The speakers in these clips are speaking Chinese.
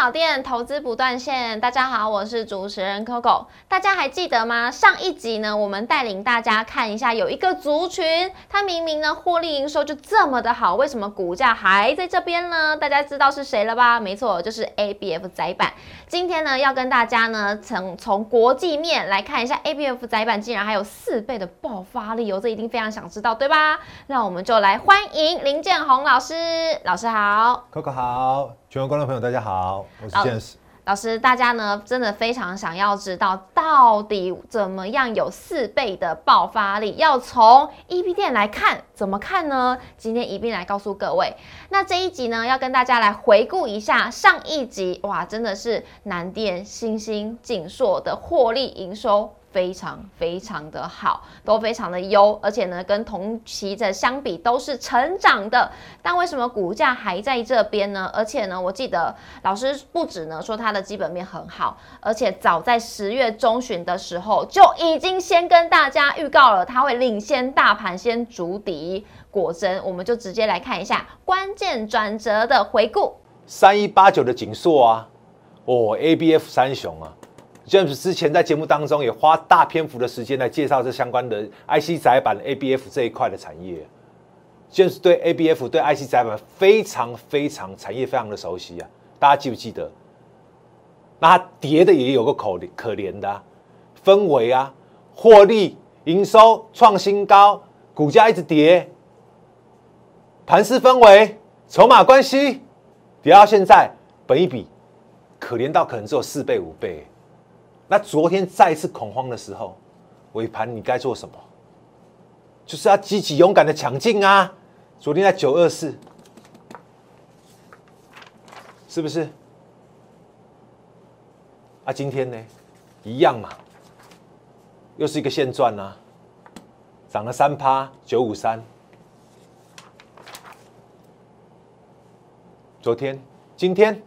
小店投资不断线，大家好，我是主持人 Coco。大家还记得吗？上一集呢，我们带领大家看一下，有一个族群，它明明呢获利营收就这么的好，为什么股价还在这边呢？大家知道是谁了吧？没错，就是 ABF 窄板。今天呢，要跟大家呢从从国际面来看一下，ABF 窄板竟然还有四倍的爆发力哦，这一定非常想知道，对吧？那我们就来欢迎林建宏老师，老师好，Coco 好。全国观众朋友，大家好，我是 James 老师。大家呢真的非常想要知道，到底怎么样有四倍的爆发力？要从 E B 店来看，怎么看呢？今天一并来告诉各位。那这一集呢，要跟大家来回顾一下上一集，哇，真的是南电、星星、锦硕的获利营收。非常非常的好，都非常的优，而且呢，跟同期的相比都是成长的。但为什么股价还在这边呢？而且呢，我记得老师不止呢说它的基本面很好，而且早在十月中旬的时候就已经先跟大家预告了，它会领先大盘先筑底。果真，我们就直接来看一下关键转折的回顾。三一八九的锦硕啊，哦，A B F 三雄啊。James 之前在节目当中也花大篇幅的时间来介绍这相关的 IC 载板 ABF 这一块的产业。James 对 ABF 对 IC 载板非常非常产业非常的熟悉啊，大家记不记得？那它跌的也有个可可怜的氛围啊，获利营收创新高，股价一直跌，盘势氛围、筹码关系跌到现在，本一比可怜到可能只有四倍五倍。那昨天再次恐慌的时候，尾盘你该做什么？就是要积极勇敢的抢进啊！昨天在九二四，是不是？啊，今天呢，一样嘛，又是一个现赚啊，涨了三趴，九五三。昨天，今天。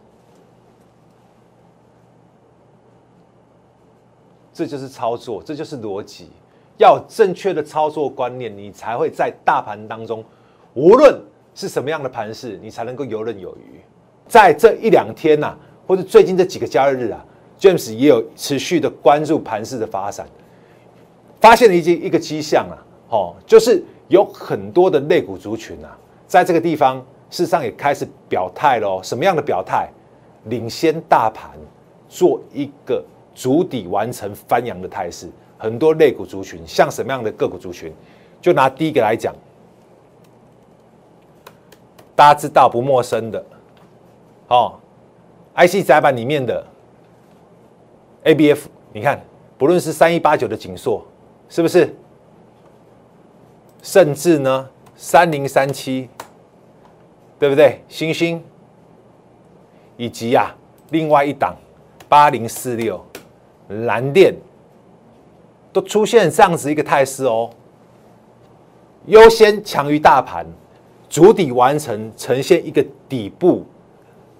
这就是操作，这就是逻辑。要正确的操作观念，你才会在大盘当中，无论是什么样的盘势，你才能够游刃有余。在这一两天呐，或者最近这几个交易日啊，James 也有持续的关注盘势的发展，发现了一些一个迹象啊，哦，就是有很多的类股族群啊，在这个地方事实上也开始表态喽。什么样的表态？领先大盘，做一个。足底完成翻扬的态势，很多类股族群，像什么样的个股族群？就拿第一个来讲，大家知道不陌生的，哦，IC 载板里面的 ABF，你看，不论是三一八九的锦硕，是不是？甚至呢，三零三七，对不对？星星，以及呀，另外一档八零四六。蓝电都出现这样子一个态势哦，优先强于大盘，主底完成，呈现一个底部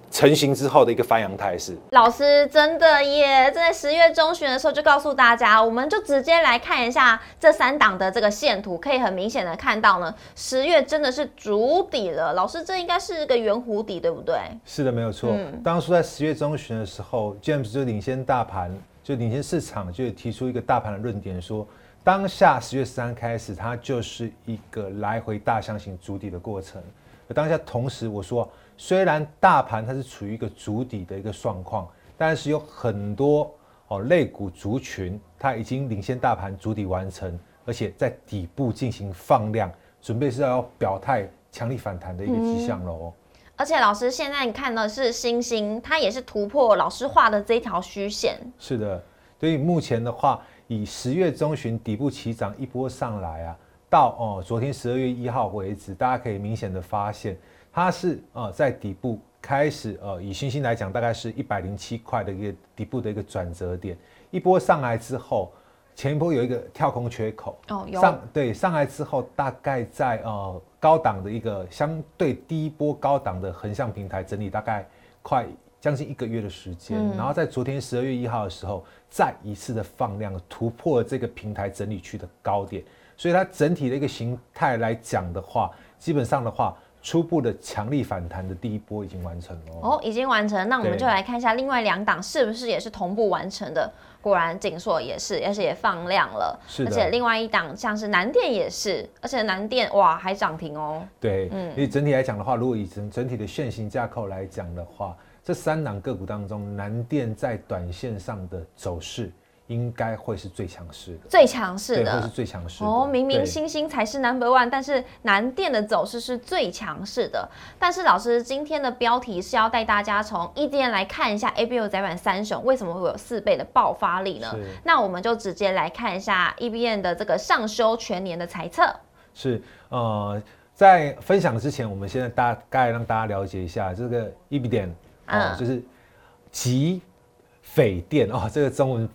成型之后的一个翻扬态势。老师真的耶，在十月中旬的时候就告诉大家，我们就直接来看一下这三档的这个线图，可以很明显的看到呢，十月真的是主底了。老师，这应该是一个圆弧底，对不对？是的，没有错。当初在十月中旬的时候，James 就领先大盘。就领先市场就提出一个大盘的论点，说当下十月十三开始，它就是一个来回大箱型筑底的过程。而当下同时，我说虽然大盘它是处于一个筑底的一个状况，但是有很多哦类股族群，它已经领先大盘筑底完成，而且在底部进行放量，准备是要表态强力反弹的一个迹象喽。而且老师，现在你看的是星星，它也是突破老师画的这条虚线。是的，所以目前的话，以十月中旬底部起涨一波上来啊，到哦昨天十二月一号为止，大家可以明显的发现，它是呃在底部开始呃以星星来讲，大概是一百零七块的一个底部的一个转折点，一波上来之后。前一波有一个跳空缺口，哦，有。上对上来之后，大概在呃高档的一个相对低波高档的横向平台整理，大概快将近一个月的时间，然后在昨天十二月一号的时候，再一次的放量突破这个平台整理区的高点，所以它整体的一个形态来讲的话，基本上的话，初步的强力反弹的第一波已经完成了哦。哦，已经完成，那我们就来看一下另外两档是不是也是同步完成的。果然锦硕也是，而且也放量了，是的而且另外一档像是南电也是，而且南电哇还涨停哦。对，嗯因为整体来讲的话，如果以整整体的线型架构来讲的话，这三档个股当中，南电在短线上的走势应该会是最强势的，最强势的，会是。最强势的。哦，明明星星才是 number one，但是南电的走势是最强势的。但是老师今天的标题是要带大家从 EDN 来看一下 A B O 窄板三雄为什么会有四倍的爆发力呢？那我们就直接来看一下 EBN 的这个上修全年的财测。是呃，在分享之前，我们现在大概让大家了解一下这个 E B 点哦，嗯就是极匪电哦，这个中文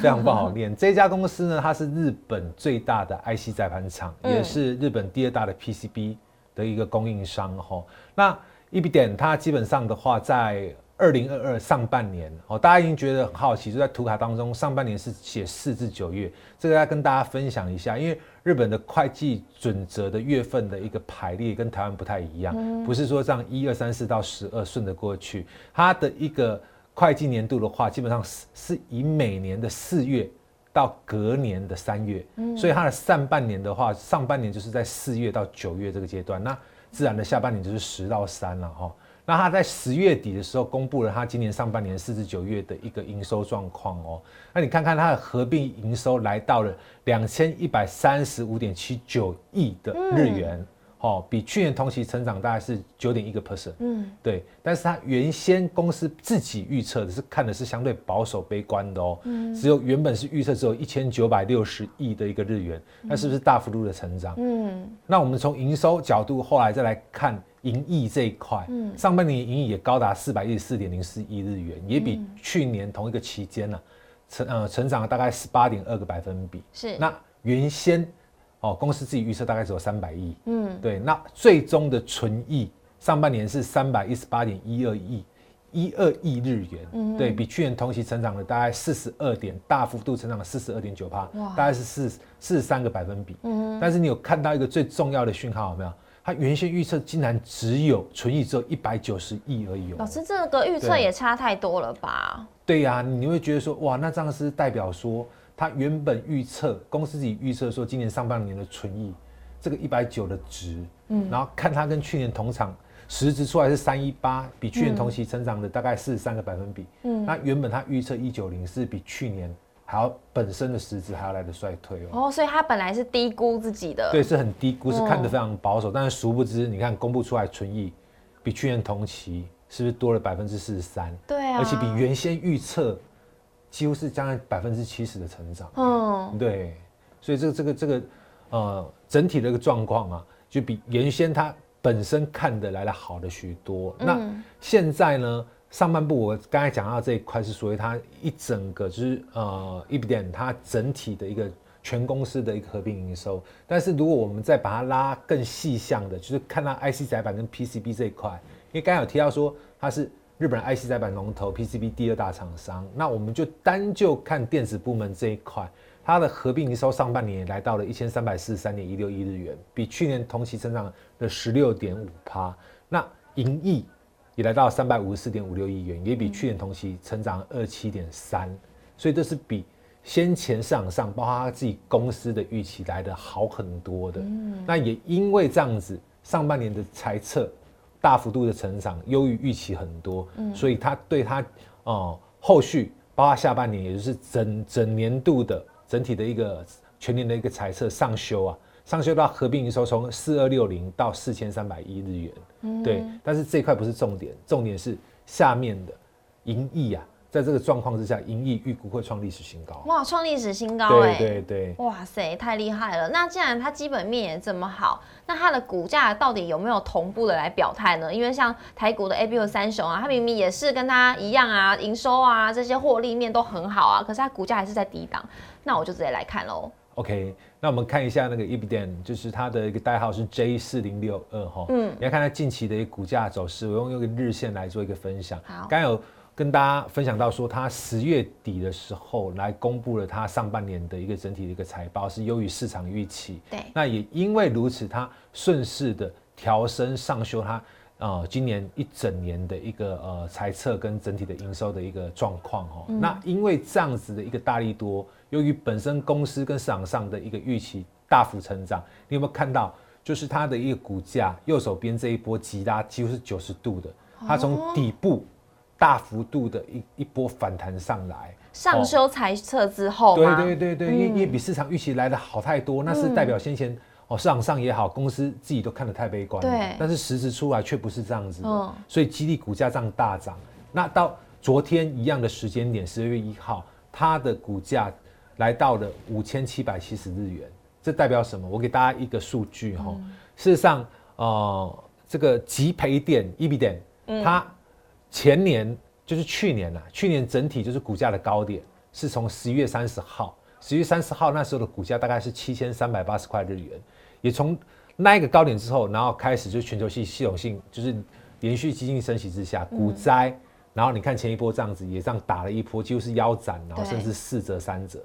非常不好 念。这家公司呢，它是日本最大的 IC 载盘厂，嗯也是日本第二大的 PCB 的一个供应商哈、哦。那 E B 点它基本上的话，在二零二二上半年哦，大家已经觉得很好奇，就在图卡当中，上半年是写四至九月，这个要跟大家分享一下，因为日本的会计准则的月份的一个排列跟台湾不太一样，不是说这样一二三四到十二顺着过去，它的一个会计年度的话，基本上是是以每年的四月到隔年的三月，所以它的上半年的话，上半年就是在四月到九月这个阶段，那自然的下半年就是十到三了哈。那它在十月底的时候公布了它今年上半年四至九月的一个营收状况哦。那你看看它的合并营收来到了两千一百三十五点七九亿的日元，哦，比去年同期成长大概是九点一个 percent。嗯，对，但是它原先公司自己预测的是看的是相对保守悲观的哦，嗯只有原本是预测只有一千九百六十亿的一个日元，那是不是大幅度的成长？嗯，那我们从营收角度后来再来看盈益这一块，嗯上半年盈益也高达四百一十四点零四亿日元，也比嗯去年同一个期间呢、成呃成长了大概十八点二个百分比。是，那原先哦公司自己预测大概只有三百亿，嗯，对，那最终的纯益上半年是三百一十八点一二亿，一二亿日元，嗯对比去年同期成长了大概四十二点，大幅度成长了四十二点九帕，大概是四四十三个百分比。嗯，但是你有看到一个最重要的讯号有没有？它原先预测竟然只有纯益只有一百九十亿而已哦。老师这个预测也差太多了吧？对呀、你会觉得说，哇，那这样是代表说，它原本预测公司自己预测说，今年上半年的存益这个一百九的值，嗯，然后看它跟去年同场实值出来是三一八，比去年同期成长了大概四十三个百分比，嗯那原本他预测一九零是比去年还要本身的实质还要来的衰退哦。哦，所以他本来是低估自己的，对，是很低估，是看得哦非常保守，但是殊不知，你看公布出来存益比去年同期是不是多了百分之四十三？对啊，而且比原先预测几乎是将近百分之七十的成长。嗯，对，所以这个这个这个呃整体的一个状况啊，就比原先它本身看的来的好的许多。那嗯现在呢，上半部我刚才讲到这一块是属于它一整个就是呃一点它整体的一个。全公司的一个合并营收，但是如果我们再把它拉更细项的，就是看到 IC 载板跟 PCB 这一块，因为刚才有提到说它是日本 IC 载板龙头 PCB 第二大厂商，那我们就单就看电子部门这一块，它的合并营收上半年也来到了一千三百四十三点一六亿日元，比去年同期增长了十六点五趴。那盈利也来到三百五十四点五六亿元，也比去年同期成长二七点三，所以这是比先前市场上，包括他自己公司的预期来的好很多的。嗯那也因为这样子，上半年的财测大幅度的成长，优于预期很多，嗯。所以他对他哦、后续包括下半年，也就是整整年度的整体的一个全年的一个财测上修啊，上修到合并营收从四二六零到四千三百亿日元，嗯。对，但是这一块不是重点，重点是下面的盈益啊，在这个状况之下，盈益预估会创历史新高。哇，创历史新高哎、对对对，哇塞，太厉害了！那既然它基本面也这么好，那它的股价到底有没有同步的来表态呢？因为像台股的 A B O 三雄啊，它明明也是跟它一样啊，营收啊这些获利面都很好啊，可是它股价还是在低档。那我就直接来看喽。OK，那我们看一下那个 e b i d e n 就是它的一个代号是 J 四零六二哈，嗯你要看它近期的一个股价走势，我用用一个日线来做一个分享。好刚有跟大家分享到说，它十月底的时候来公布了它上半年的一个整体的一个财报是优于市场预期，对，那也因为如此，它顺势的调升上修它呃今年一整年的一个呃财测跟整体的营收的一个状况哦。那因为这样子的一个大力多，由于本身公司跟市场上的一个预期大幅成长，你有没有看到？就是它的一个股价，右手边这一波急拉几乎是九十度的，它从底部大幅度的一一波反弹上来，上修财测之后，对对对对，也也比市场预期来的好太多，那是代表先前哦市场上也好，公司自己都看得太悲观，对，但是实质出来却不是这样子的，所以激励股价这样大涨。那到昨天一样的时间点，十二月一号，它的股价来到了五千七百七十日元。这代表什么？我给大家一个数据哈。事实上，呃，这个集培点 e b 电，它前年就是去年啊，去年整体就是股价的高点是从十一月三十号，十一月三十号那时候的股价大概是七千三百八十块日元，也从那一个高点之后，然后开始就是全球系系统性就是连续基金升息之下，股灾，然后你看前一波这样子也这样打了一波，几乎是腰斩，然后甚至四折三折，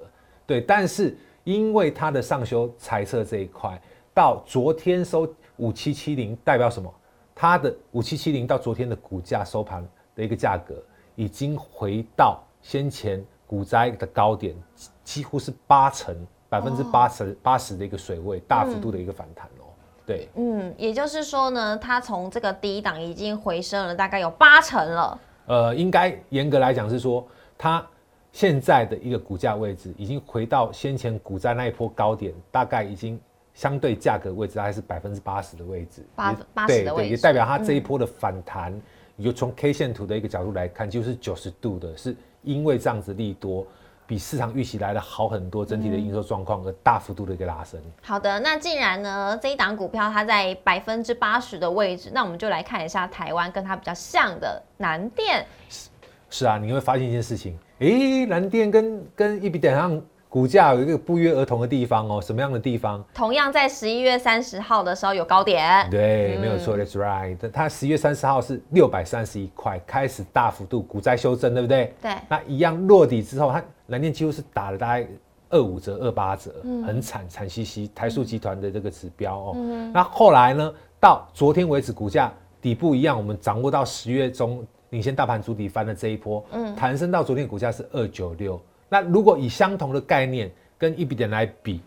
对，但是。因为它的上修猜测这一块，到昨天收五七七零，代表什么？它的五七七零到昨天的股价收盘的一个价格，已经回到先前股灾的高点，几乎是八成百分之八十八十的一个水位，大幅度的一个反弹哦。对，嗯，也就是说呢，它从这个低档已经回升了大概有八成了。呃，应该严格来讲是说它。现在的一个股价位置已经回到先前股灾那一波高点，大概已经相对价格位置大概是百分之八十的位置，八八十的位置，也代表它这一波的反弹，你就从 K 线图的一个角度来看，就是九十度的，是因为这样子利多比市场预期来的好很多，整体的营收状况而大幅度的一个拉升。好的，那既然呢这一档股票它在百分之八十的位置，那我们就来看一下台湾跟它比较像的南电。是是啊，你会发现一件事情。诶，蓝电跟跟一比点上股价有一个不约而同的地方哦，什么样的地方？同样在十一月三十号的时候有高点。对，没有错，That's right。它十一月三十号是六百三十一块，开始大幅度股灾修正，对不对？对。那一样落底之后，它蓝电几乎是打了大概二五折、二八折，很惨惨兮兮。台塑集团的这个指标哦，那后来呢，到昨天为止，股价底部一样，我们掌握到十月中。领先大盘主底翻的这一波，嗯，弹升到昨天股价是二九六。那如果以相同的概念跟一比点来比，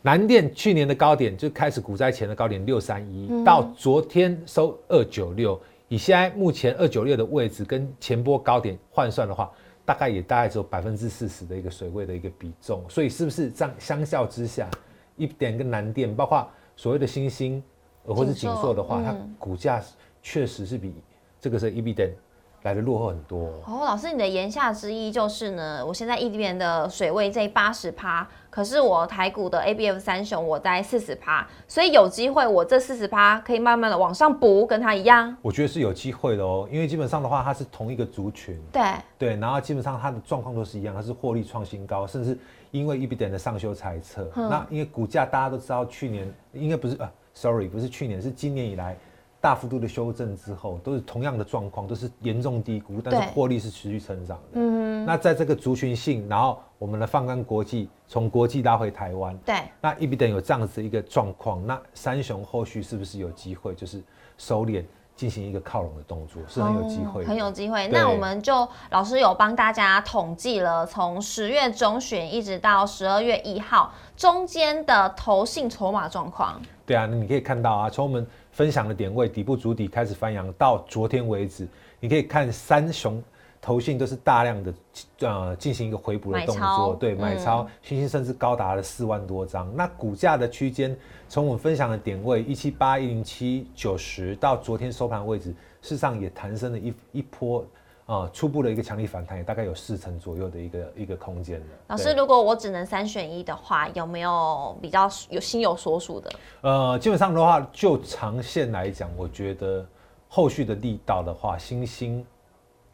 南电去年的高点就开始股灾前的高点六三一，到昨天收二九六，以现在目前二九六的位置跟前波高点换算的话，大概也大概只有百分之四十的一个水位的一个比重。所以是不是这样相较之下，一点跟南电，包括所谓的星星或者锦硕的话，它股价确实是比这个是一比点。来的落后很多哦，老师，你的言下之意就是呢，我现在一边的水位在八十趴，可是我台股的 A B F 三雄我在四十趴，所以有机会我这四十趴可以慢慢的往上补，跟它一样。我觉得是有机会的哦，因为基本上的话，它是同一个族群，对对，然后基本上它的状况都是一样，它是获利创新高，甚至因为 E B 点的上修猜测，那因为股价大家都知道，去年应该不是啊，sorry，不是去年，是今年以来。大幅度的修正之后，都是同样的状况，都是严重低估，但是获利是持续成长的。嗯，那在这个族群性，然后我们的放干国际，从国际拉回台湾。对，那一比等有这样子一个状况，那三雄后续是不是有机会，就是收敛？进行一个靠拢的动作是很有机会，很有机会。那我们就老师有帮大家统计了，从十月中旬一直到十二月一号中间的投信筹码状况。对啊，那你可以看到啊，从我们分享的点位底部主底开始翻扬到昨天为止，你可以看三雄。投信都是大量的呃进行一个回补的动作，对买超，星星甚至高达了四万多张。那股价的区间，从我们分享的点位一七八一零七九十到昨天收盘位置，事实上也弹升了一一波啊，初步的一个强力反弹，也大概有四成左右的一个一个空间老师，如果我只能三选一的话，有没有比较有心有所属的？呃，基本上的话，就长线来讲，我觉得后续的力道的话，星星。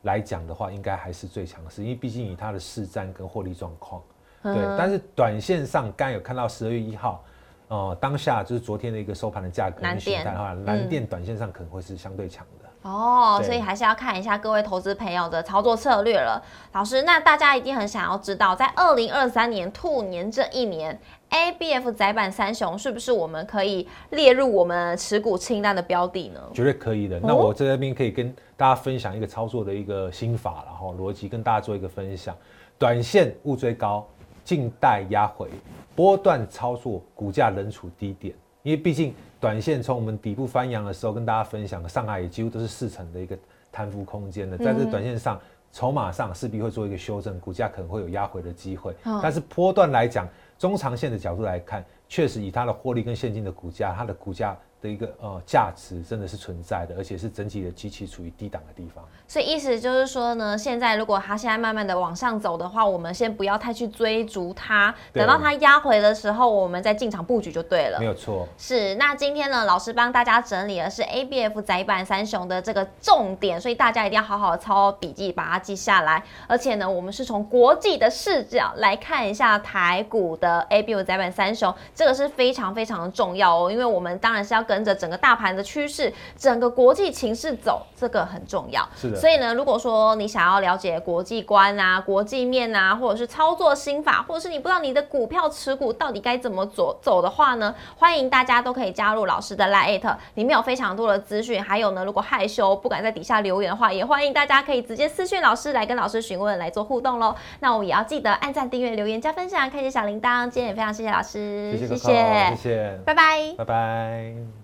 来讲的话，应该还是最强势，因为毕竟以它的市占跟获利状况，对。但是短线上，刚有看到十二月一号，呃，当下就是昨天的一个收盘的价格跟形态的话，蓝电短线上可能会是相对强的。哦，所以还是要看一下各位投资朋友的操作策略了。老师，那大家一定很想要知道，在二零二三年兔年这一年，ABF 窄板三雄是不是我们可以列入我们持股清单的标的呢？绝对可以的。那我在这边可以跟大家分享一个操作的一个心法，然后逻辑跟大家做一个分享。短线勿追高，静待压回，波段操作，股价仍处低点。因为毕竟短线从我们底部翻扬的时候跟大家分享的，上海也几乎都是四成的一个贪幅空间的，在这短线上。筹码上势必会做一个修正，股价可能会有压回的机会。但是波段来讲，中长线的角度来看，确实以它的获利跟现金的股价，它的股价的一个呃价值真的是存在的，而且是整体的机器处于低档的地方。所以意思就是说呢，现在如果它现在慢慢的往上走的话，我们先不要太去追逐它，等到它压回的时候，我们再进场布局就对了没。有错，是，那今天呢，老师帮大家整理的是 ABF 窄板三雄的这个重点，所以大家一定要好好抄笔记，把它记下来。而且呢，我们是从国际的视角来看一下台股的 ABF 窄板三雄，这个是非常非常的重要哦，因为我们当然是要跟着整个大盘的趋势，整个国际情势走，这个很重要。是的所以呢，如果说你想要了解国际观啊、国际面啊，或者是操作心法，或者是你不知道你的股票持股到底该怎么走走的话呢，欢迎大家都可以加入老师的 Lite，里面有非常多的资讯。还有呢，如果害羞不敢在底下留言的话，也欢迎大家可以直接私讯老师来跟老师询问来做互动喽。那我们也要记得按赞、订阅、留言、加分享，开启小铃铛。今天也非常谢谢老师，谢谢 Coco，谢谢，拜拜。拜拜。